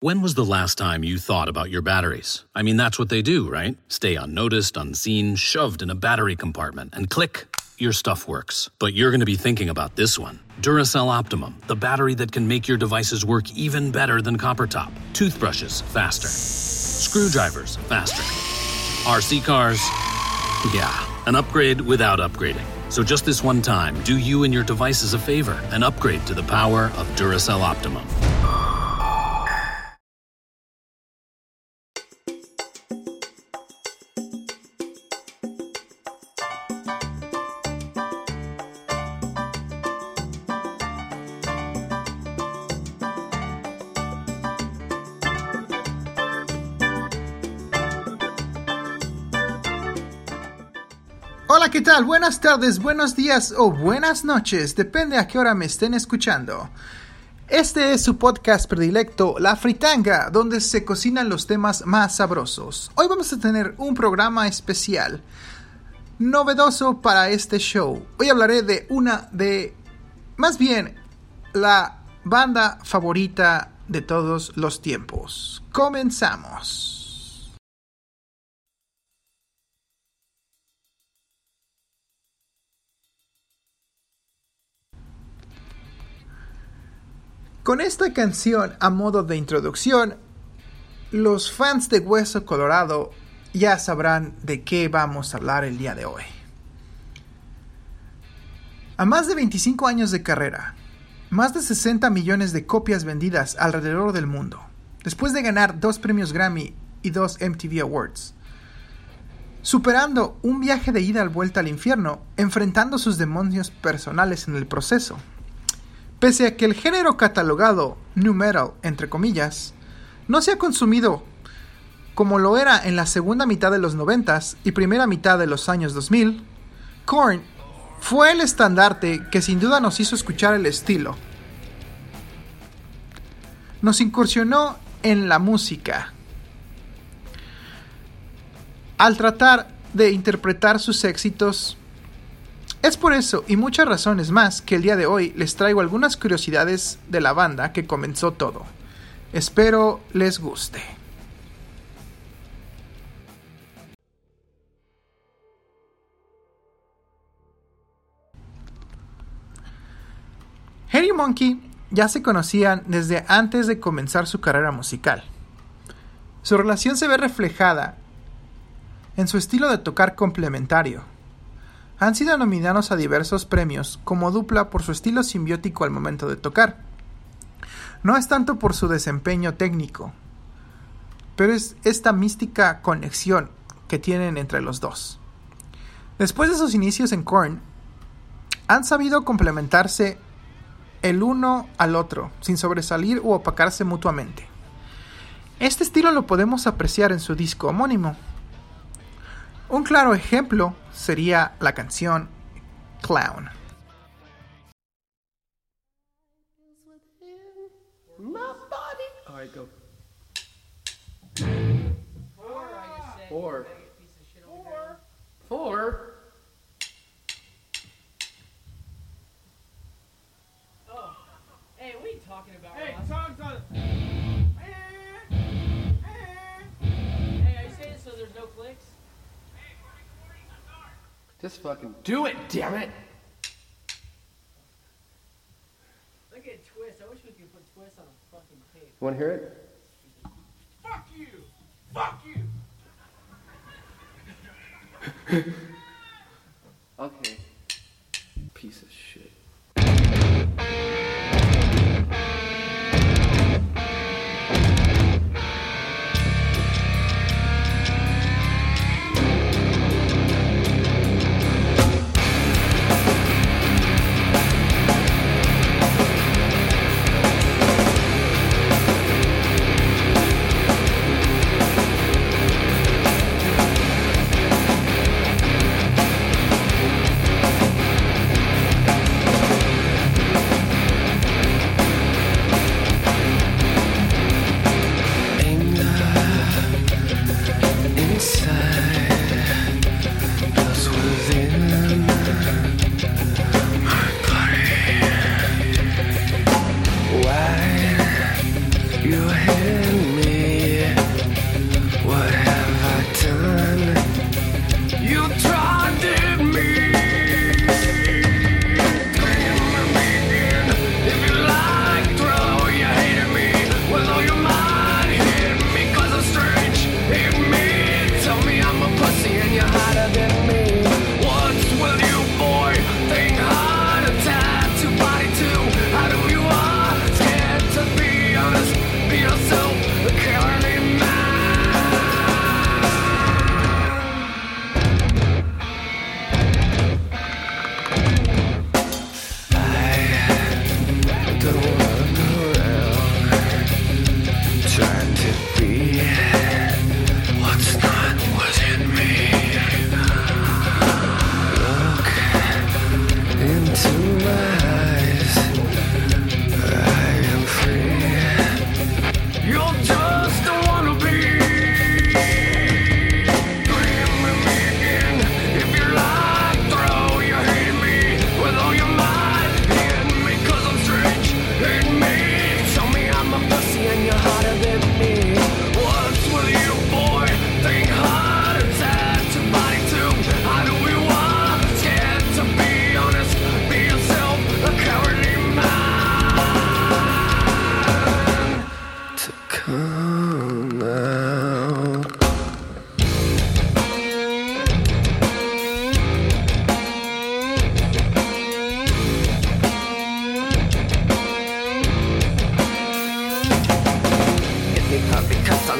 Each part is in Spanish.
When was the last time you thought about your batteries? I mean, that's what they do, right? Stay unnoticed, unseen, shoved in a battery compartment, and click, your stuff works. But you're going to be thinking about this one Duracell Optimum, the battery that can make your devices work even better than copper top. Toothbrushes, faster. Screwdrivers, faster. RC cars, yeah, an upgrade without upgrading. So just this one time, do you and your devices a favor and upgrade to the power of Duracell Optimum. Buenas tardes, buenos días o buenas noches, depende a qué hora me estén escuchando. Este es su podcast predilecto, La Fritanga, donde se cocinan los temas más sabrosos. Hoy vamos a tener un programa especial, novedoso para este show. Hoy hablaré de una de, más bien, la banda favorita de todos los tiempos. Comenzamos. Con esta canción a modo de introducción, los fans de Hueso Colorado ya sabrán de qué vamos a hablar el día de hoy. A más de 25 años de carrera, más de 60 millones de copias vendidas alrededor del mundo, después de ganar dos premios Grammy y dos MTV Awards, superando un viaje de ida al vuelta al infierno, enfrentando sus demonios personales en el proceso. Pese a que el género catalogado new metal, entre comillas, no se ha consumido como lo era en la segunda mitad de los 90 y primera mitad de los años 2000, Korn fue el estandarte que sin duda nos hizo escuchar el estilo. Nos incursionó en la música. Al tratar de interpretar sus éxitos es por eso y muchas razones más que el día de hoy les traigo algunas curiosidades de la banda que comenzó todo. Espero les guste. Harry Monkey ya se conocían desde antes de comenzar su carrera musical. Su relación se ve reflejada en su estilo de tocar complementario, han sido nominados a diversos premios como dupla por su estilo simbiótico al momento de tocar. No es tanto por su desempeño técnico, pero es esta mística conexión que tienen entre los dos. Después de sus inicios en Korn, han sabido complementarse el uno al otro, sin sobresalir u opacarse mutuamente. Este estilo lo podemos apreciar en su disco homónimo, un claro ejemplo sería la canción Clown. Four. Four. Just fucking do it, damn it! Look at twist. I wish we could put twist on a fucking tape. You Want to hear it? Fuck you! Fuck you! Okay. Piece of shit.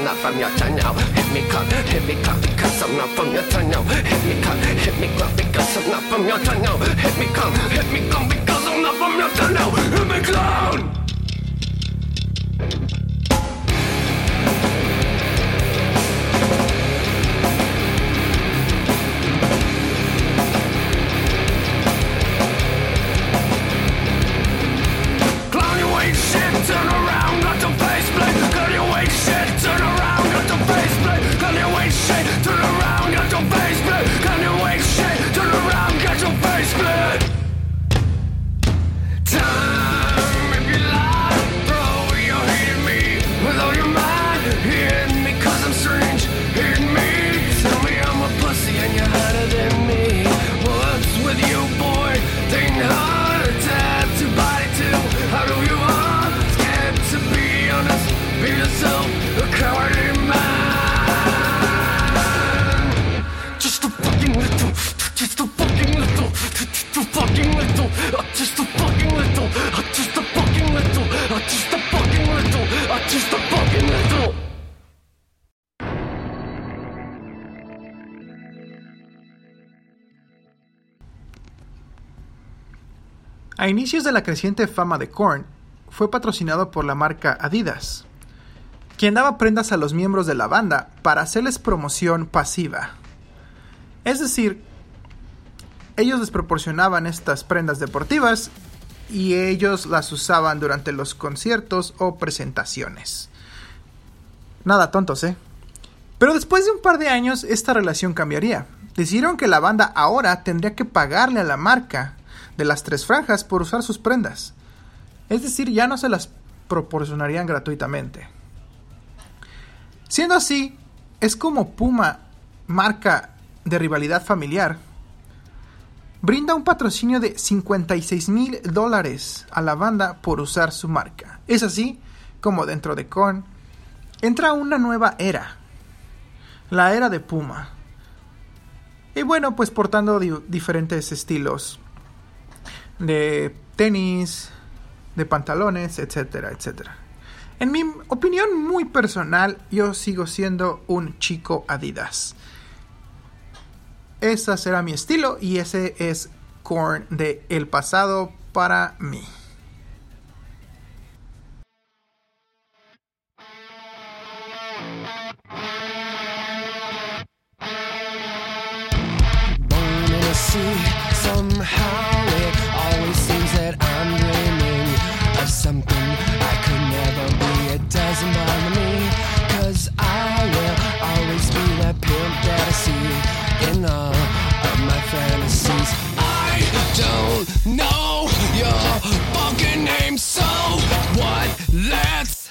Not from your now. Hit me cut, hit me cut because I'm not from your now. Hit me cut, hit me cut because I'm not from your now. Hit me cut, hit me cut because I'm not from your now. Hit me. Clown A inicios de la creciente fama de Korn, fue patrocinado por la marca Adidas, quien daba prendas a los miembros de la banda para hacerles promoción pasiva. Es decir, ellos les proporcionaban estas prendas deportivas y ellos las usaban durante los conciertos o presentaciones. Nada tontos, ¿eh? Pero después de un par de años esta relación cambiaría. Decidieron que la banda ahora tendría que pagarle a la marca de las tres franjas por usar sus prendas. Es decir, ya no se las proporcionarían gratuitamente. Siendo así, es como Puma, marca de rivalidad familiar, brinda un patrocinio de 56 mil dólares a la banda por usar su marca. Es así como dentro de Korn entra una nueva era, la era de Puma. Y bueno, pues portando di- diferentes estilos de tenis, de pantalones, etcétera, etcétera. En mi opinión muy personal, yo sigo siendo un chico Adidas. Ese será mi estilo y ese es Korn de el pasado para mí. All of my fantasies. I don't know your fucking name, so what? Let's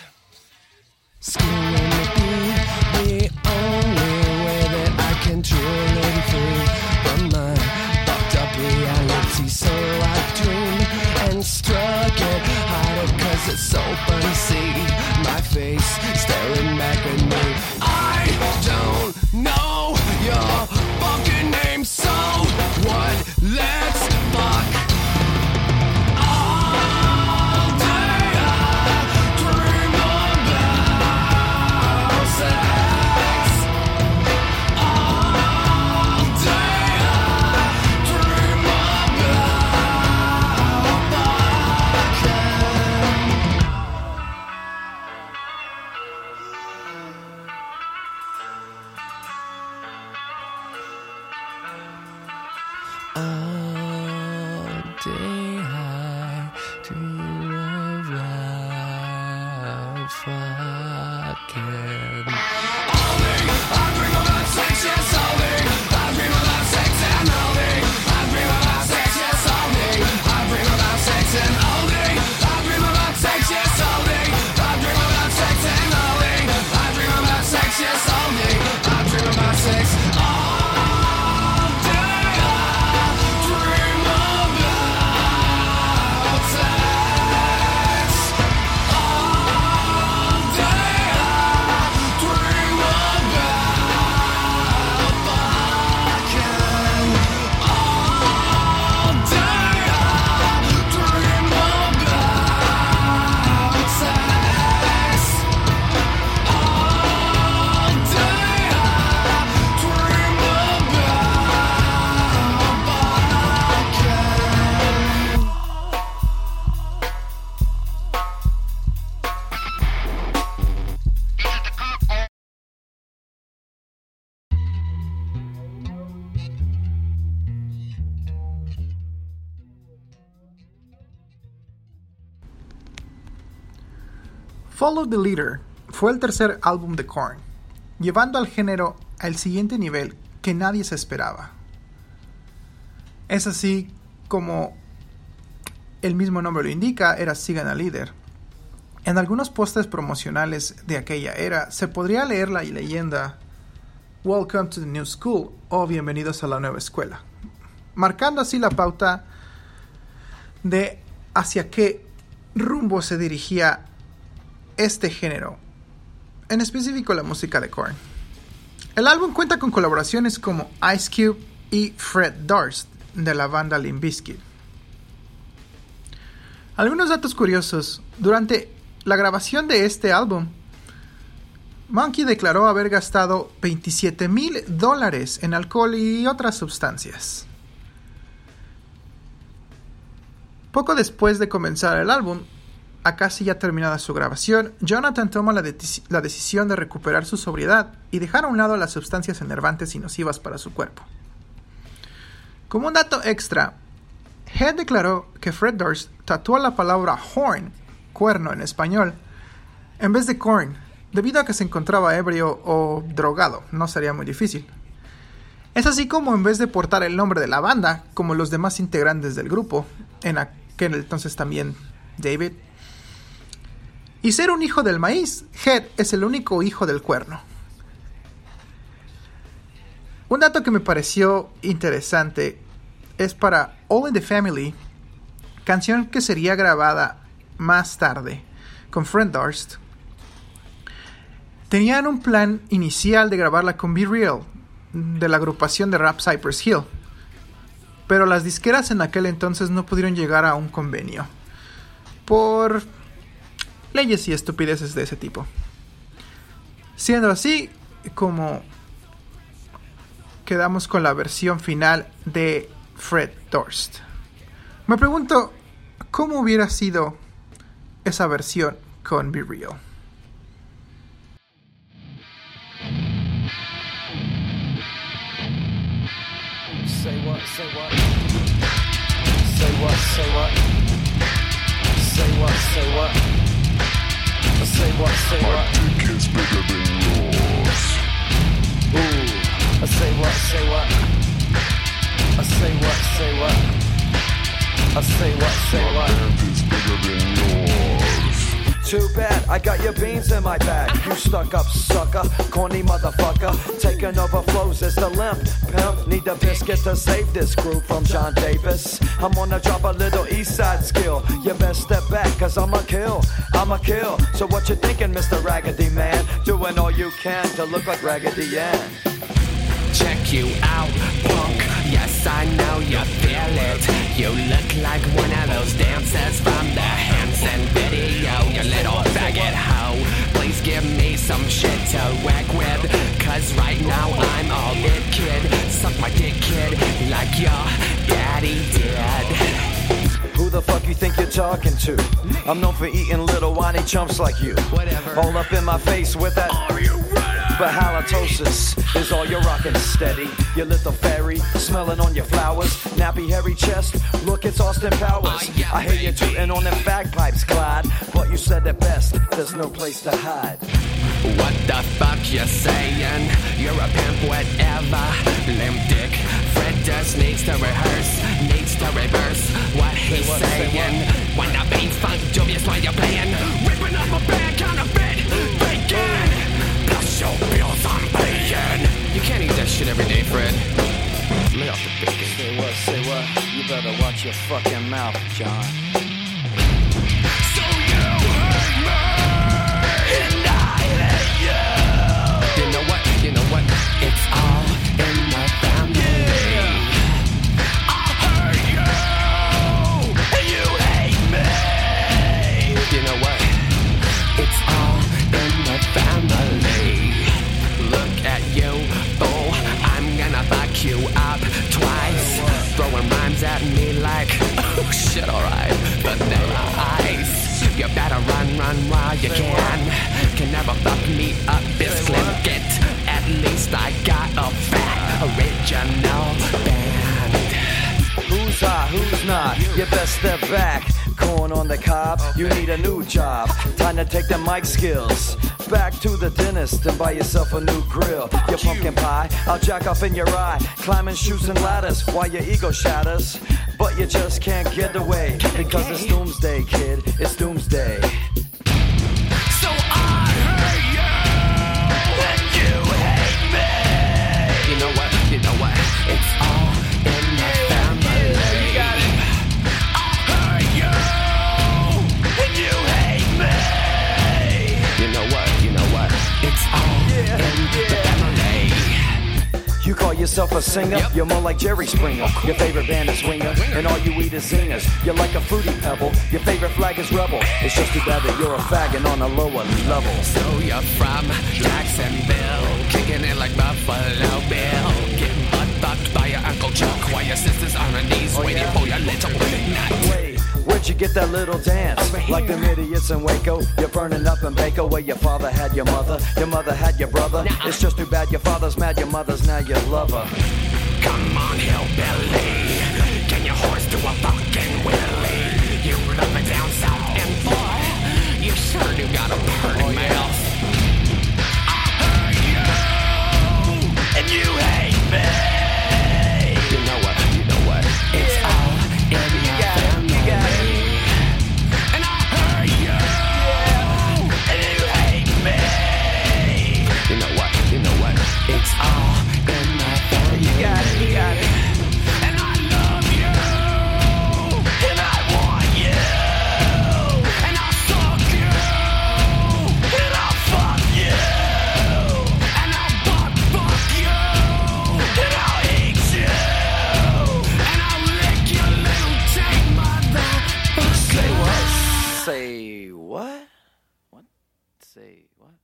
to be the only way that I can truly free from my fucked up reality. So I dream and struck it harder cause it's so fun to see my face Follow the Leader fue el tercer álbum de Korn, llevando al género al siguiente nivel que nadie se esperaba. Es así como el mismo nombre lo indica, era Sigan al Líder. En algunos postes promocionales de aquella era se podría leer la leyenda Welcome to the New School o Bienvenidos a la nueva escuela, marcando así la pauta de hacia qué rumbo se dirigía este género, en específico la música de Korn. El álbum cuenta con colaboraciones como Ice Cube y Fred Durst de la banda Limp Bizkit. Algunos datos curiosos. Durante la grabación de este álbum, Monkey declaró haber gastado 27 mil dólares en alcohol y otras sustancias. Poco después de comenzar el álbum, a casi ya terminada su grabación, Jonathan toma la, la, decisión de recuperar su sobriedad y dejar a un lado las sustancias enervantes y nocivas para su cuerpo. Como un dato extra, Head declaró que Fred Durst tatuó la palabra horn, cuerno en español, en vez de corn, debido a que se encontraba ebrio o drogado, no sería muy difícil. Es así como en vez de portar el nombre de la banda, como los demás integrantes del grupo, en aquel entonces también David, y ser un hijo del maíz, Head es el único hijo del cuerno. Un dato que me pareció interesante es para All in the Family, canción que sería grabada más tarde con Friend Durst. Tenían un plan inicial de grabarla con Be Real, de la agrupación de rap Cypress Hill, pero las disqueras en aquel entonces no pudieron llegar a un convenio por leyes y estupideces de ese tipo. Siendo así, como quedamos con la versión final de Fred Durst. Me pregunto, ¿cómo hubiera sido esa versión con Be Real? Say what, say what? Say what, say what? Say what, say what? Say what, say My what? dick is bigger than yours. Ooh. I say what, say what? I say what, say what? I say what, say My what? pants is bigger than yours. Too bad, I got your beans in my bag. You stuck up sucker, corny motherfucker. Taking over flows is the limp. Pimp, need a biscuit to save this group from John Davis. I'm gonna drop a little east side skill. You best step back, cause I'm a kill. I'm a kill. So what you thinking, Mr. Raggedy Man? Doing all you can to look like Raggedy Ann. Check you out, punk. Yes, I know you feel it. You look like one of those dancers from the Hanson video. Me some shit to whack with. Cause right now I'm all it, kid. Suck my dick, kid, like your daddy did. Who the fuck you think you're talking to? I'm known for eating little whiny chumps like you. Whatever. All up in my face with that. Are you? But halitosis is all you're rocking steady. Your little fairy, smelling on your flowers. Nappy hairy chest, look, it's Austin Powers. Oh, I hear you tooting on them bagpipes, Clyde. But you said it best, there's no place to hide. What the fuck you saying? You're a pimp, whatever. Limp dick. Fred just needs to rehearse, needs to reverse what he's saying. Wanna be funk dubious while you're playing? Your bills I'm paying. You can't eat that shit every day, Fred. Lay off the bacon. Say what, say what? You better watch your fucking mouth, John. So you hate me, and I hate you. You know what? You know what? It's all skills. Back to the dentist and buy yourself a new grill. Your pumpkin pie, I'll jack off in your eye. Climbing chutes and ladders while your ego shatters. But you just can't get away because it's doomsday, kid. It's doomsday. Yourself a singer? Yep. You're more like Jerry Springer. Your favorite band is Winger, and all you eat is zingers. You're like a fruity pebble. Your favorite flag is rebel. It's just too bad that you're a faggot on a lower level. So you're from Jacksonville, kicking it like Buffalo Bill, getting butt fucked by your Uncle Chuck while your sister's on her knees oh, waiting yeah? for your little. Wait, where'd you get that little dance? Like them idiots in Waco, you're burning up in Baco where your father had your mother, your mother had your brother. It's just too bad your father's mad, your mother's now your lover. Come on, hillbilly, can your horse to a fucking It's all in the family. You got it. You got it. And I love you, and I want you, and I'll suck you, and I'll fuck you, and I'll butt fuck you, and I'll eat you, and I'll lick your little tank, motherfucker. Say what? Say what? What? Say what?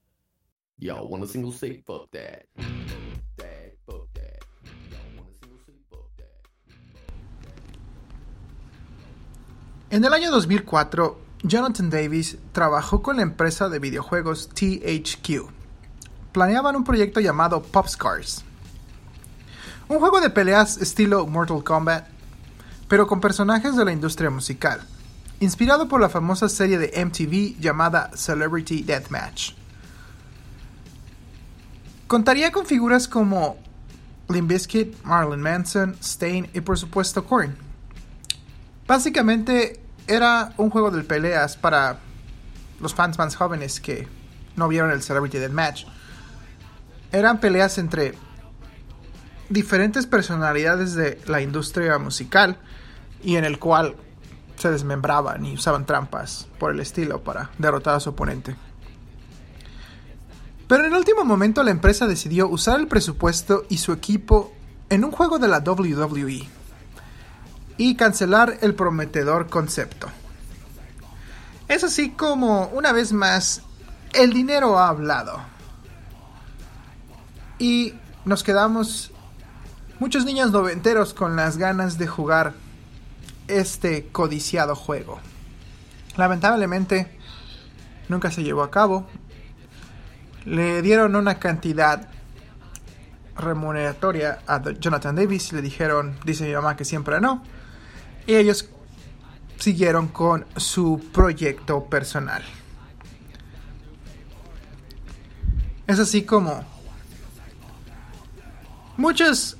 Y'all want a single say fuck that. That, En el año 2004, Jonathan Davis trabajó con la empresa de videojuegos THQ. Planeaban un proyecto llamado Popscars. Un juego de peleas estilo Mortal Kombat, pero con personajes de la industria musical, inspirado por la famosa serie de MTV llamada Celebrity Deathmatch. Contaría con figuras como Limp Bizkit, Marilyn Manson, Stain y por supuesto Korn. Básicamente era un juego de peleas para los fans más jóvenes que no vieron el Celebrity Deathmatch. Eran peleas entre diferentes personalidades de la industria musical y en el cual se desmembraban y usaban trampas por el estilo para derrotar a su oponente. Pero en el último momento la empresa decidió usar el presupuesto y su equipo en un juego de la WWE y cancelar el prometedor concepto. Es así como, una vez más, el dinero ha hablado. Y nos quedamos muchos niños noventeros con las ganas de jugar este codiciado juego. Lamentablemente, nunca se llevó a cabo. Le dieron una cantidad remuneratoria a Jonathan Davis y le dijeron, dice mi mamá que siempre no. Y ellos siguieron con su proyecto personal. Es así como muchas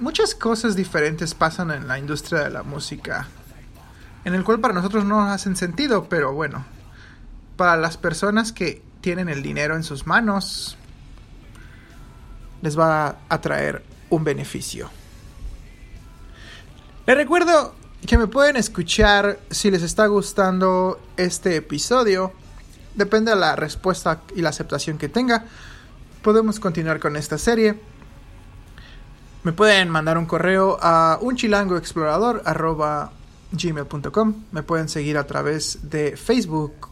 muchas cosas diferentes pasan en la industria de la música, en el cual para nosotros no hacen sentido, pero bueno, para las personas que tienen el dinero en sus manos, les va a traer un beneficio. Les recuerdo que me pueden escuchar si les está gustando este episodio. Depende de la respuesta y la aceptación que tenga. Podemos continuar con esta serie. Me pueden mandar un correo a unchilangoexplorador.gmail.com Me pueden seguir a través de Facebook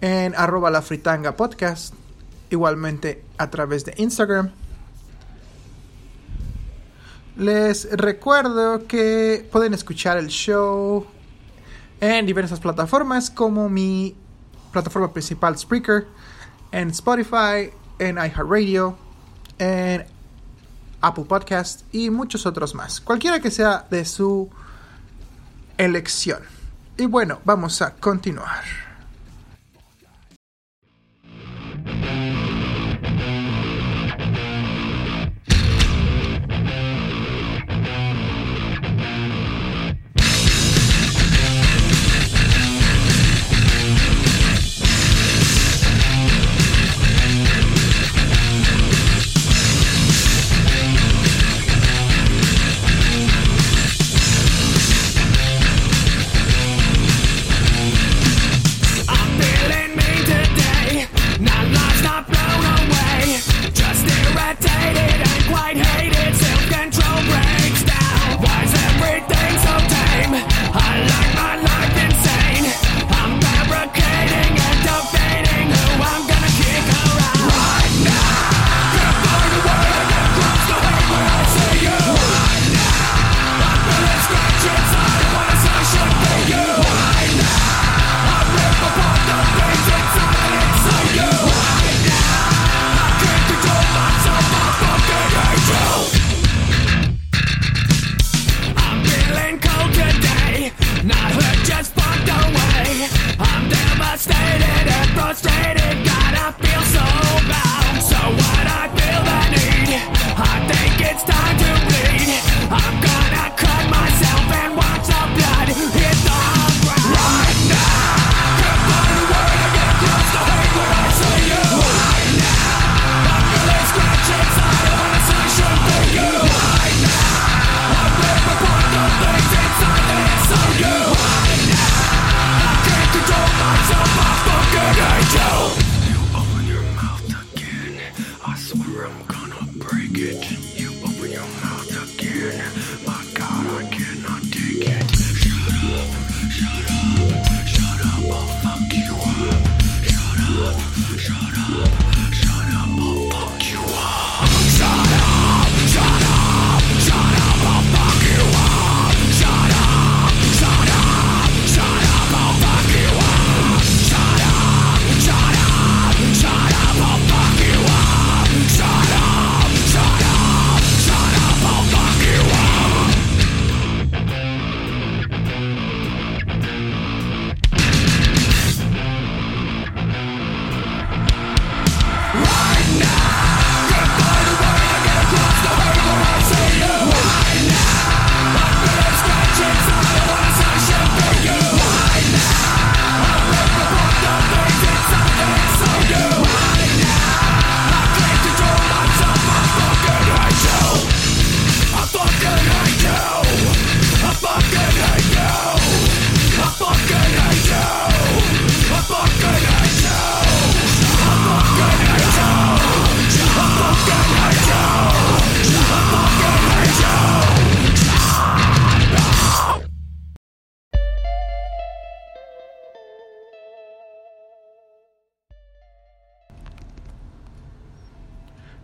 en arroba fritanga podcast. Igualmente a través de Instagram. Les recuerdo que pueden escuchar el show en diversas plataformas como mi plataforma principal Spreaker, en Spotify, en iHeartRadio, en Apple Podcast y muchos otros más. Cualquiera que sea de su elección. Y bueno, vamos a continuar.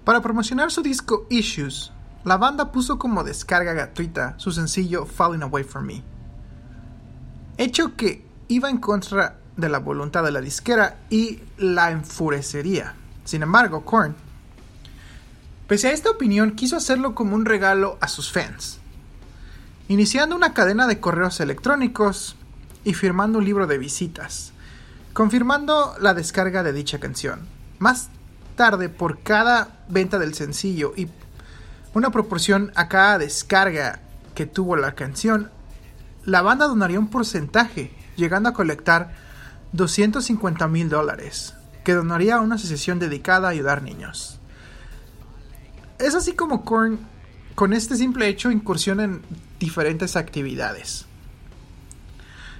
Para promocionar su disco Issues, la banda puso como descarga gratuita su sencillo Falling Away From Me. Hecho que iba en contra de la voluntad de la disquera y la enfurecería. Sin embargo, Korn, pese a esta opinión, quiso hacerlo como un regalo a sus fans, iniciando una cadena de correos electrónicos y firmando un libro de visitas, confirmando la descarga de dicha canción. Más tarde, por cada venta del sencillo y una proporción a cada descarga que tuvo la canción, la banda donaría un porcentaje, llegando a colectar 250 mil dólares, que donaría a una asociación dedicada a ayudar niños. Es así como Korn, con este simple hecho, incursiona en diferentes actividades.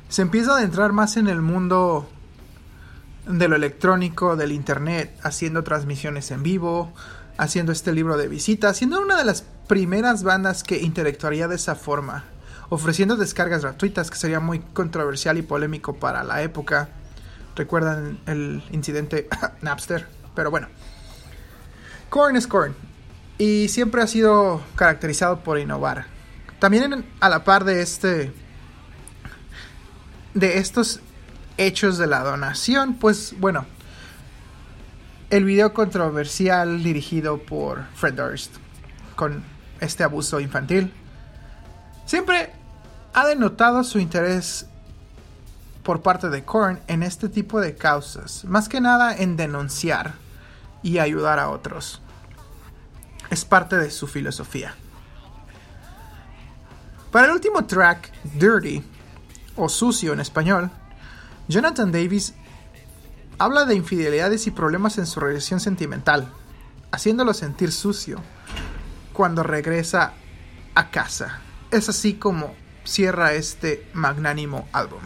Se empieza a adentrar más en el mundo de lo electrónico, del internet, haciendo transmisiones en vivo, haciendo este libro de visitas, siendo una de las primeras bandas que interactuaría de esa forma, ofreciendo descargas gratuitas, que sería muy controversial y polémico para la época. Recuerdan el incidente Napster, pero bueno. Korn es Korn y siempre ha sido caracterizado por innovar. También a la par de este de estos hechos de la donación, pues bueno, el video controversial dirigido por Fred Durst con este abuso infantil siempre ha denotado su interés por parte de Korn en este tipo de causas, más que nada en denunciar y ayudar a otros. Es parte de su filosofía. Para el último track, Dirty, o sucio en español, Jonathan Davis habla de infidelidades y problemas en su relación sentimental, haciéndolo sentir sucio cuando regresa a casa. Es así como cierra este magnánimo álbum.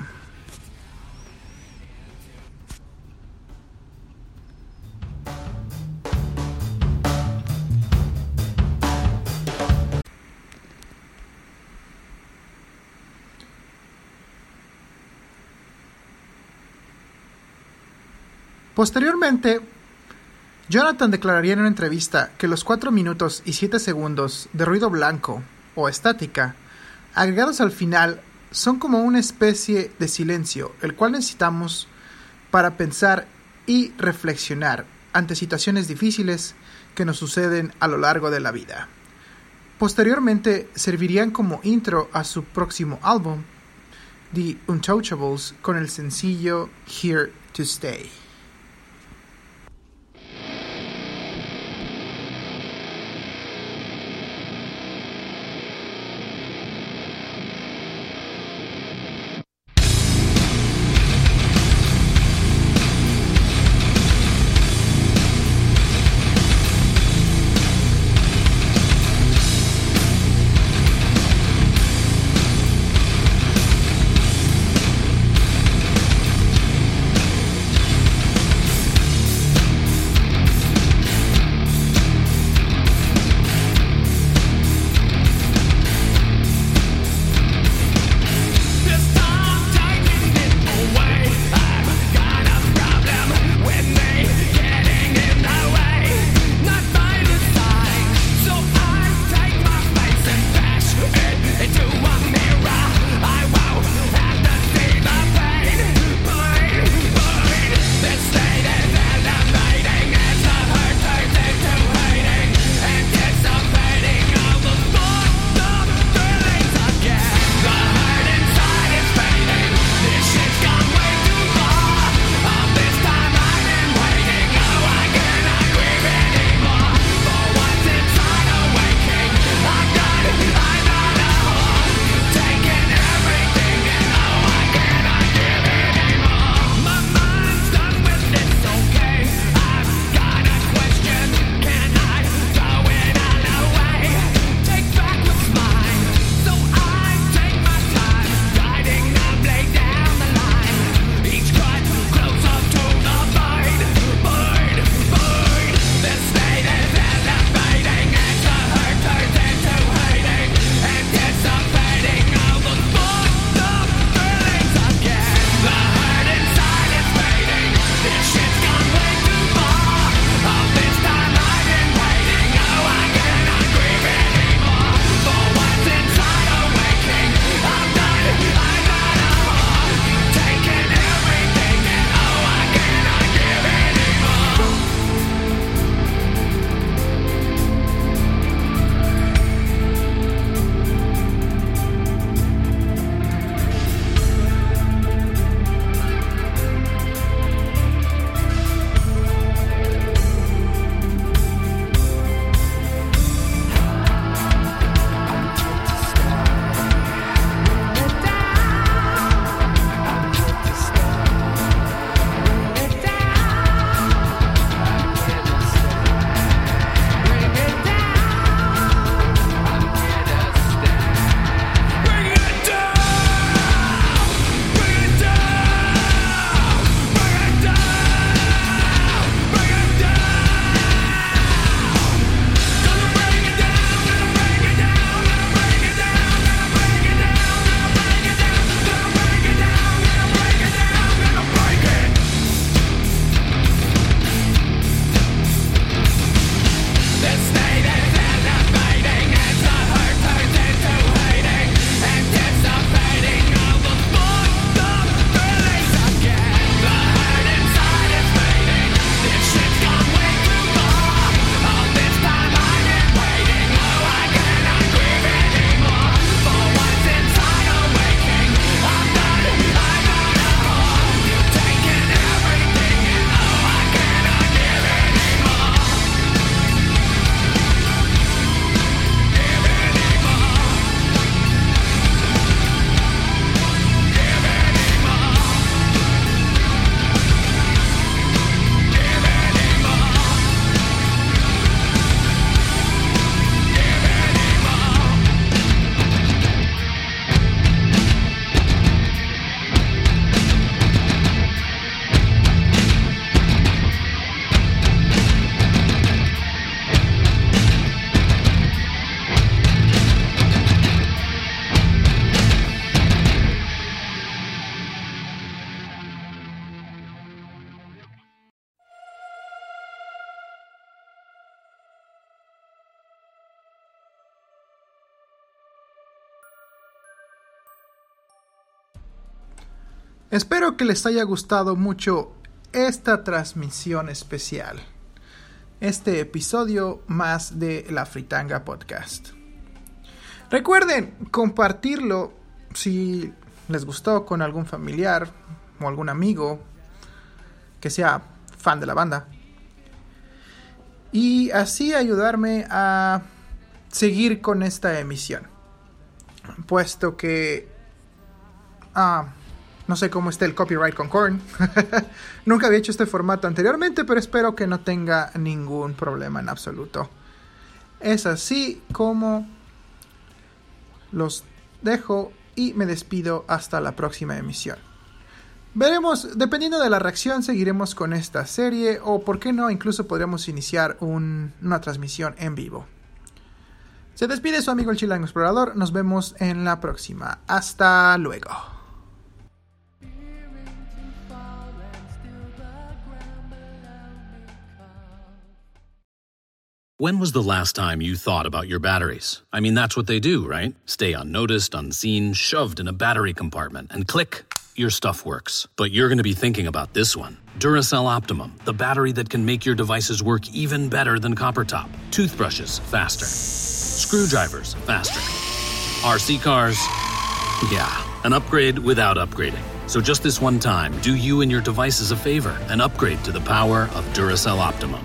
Posteriormente, Jonathan declararía en una entrevista que los 4 minutos y 7 segundos de ruido blanco o estática, agregados al final, son como una especie de silencio, el cual necesitamos para pensar y reflexionar ante situaciones difíciles que nos suceden a lo largo de la vida. Posteriormente servirían como intro a su próximo álbum, The Untouchables, con el sencillo Here to Stay. Espero que les haya gustado mucho esta transmisión especial. Este episodio más de La Fritanga Podcast. Recuerden compartirlo si les gustó con algún familiar o algún amigo que sea fan de la banda. Y así ayudarme a seguir con esta emisión. Puesto que... Ah, no sé cómo está el copyright con Korn. Nunca había hecho este formato anteriormente, pero espero que no tenga ningún problema en absoluto. Es así como los dejo y me despido hasta la próxima emisión. Veremos, dependiendo de la reacción, seguiremos con esta serie o, por qué no, incluso podríamos iniciar un- una transmisión en vivo. Se despide su amigo el Chilango Explorador. Nos vemos en la próxima. Hasta luego. When was the last time you thought about your batteries? I mean, that's what they do, right? Stay unnoticed, unseen, shoved in a battery compartment, and click, your stuff works. But you're going to be thinking about this one Duracell Optimum, the battery that can make your devices work even better than copper top. Toothbrushes, faster. Screwdrivers, faster. RC cars, yeah, an upgrade without upgrading. So just this one time, do you and your devices a favor and upgrade to the power of Duracell Optimum.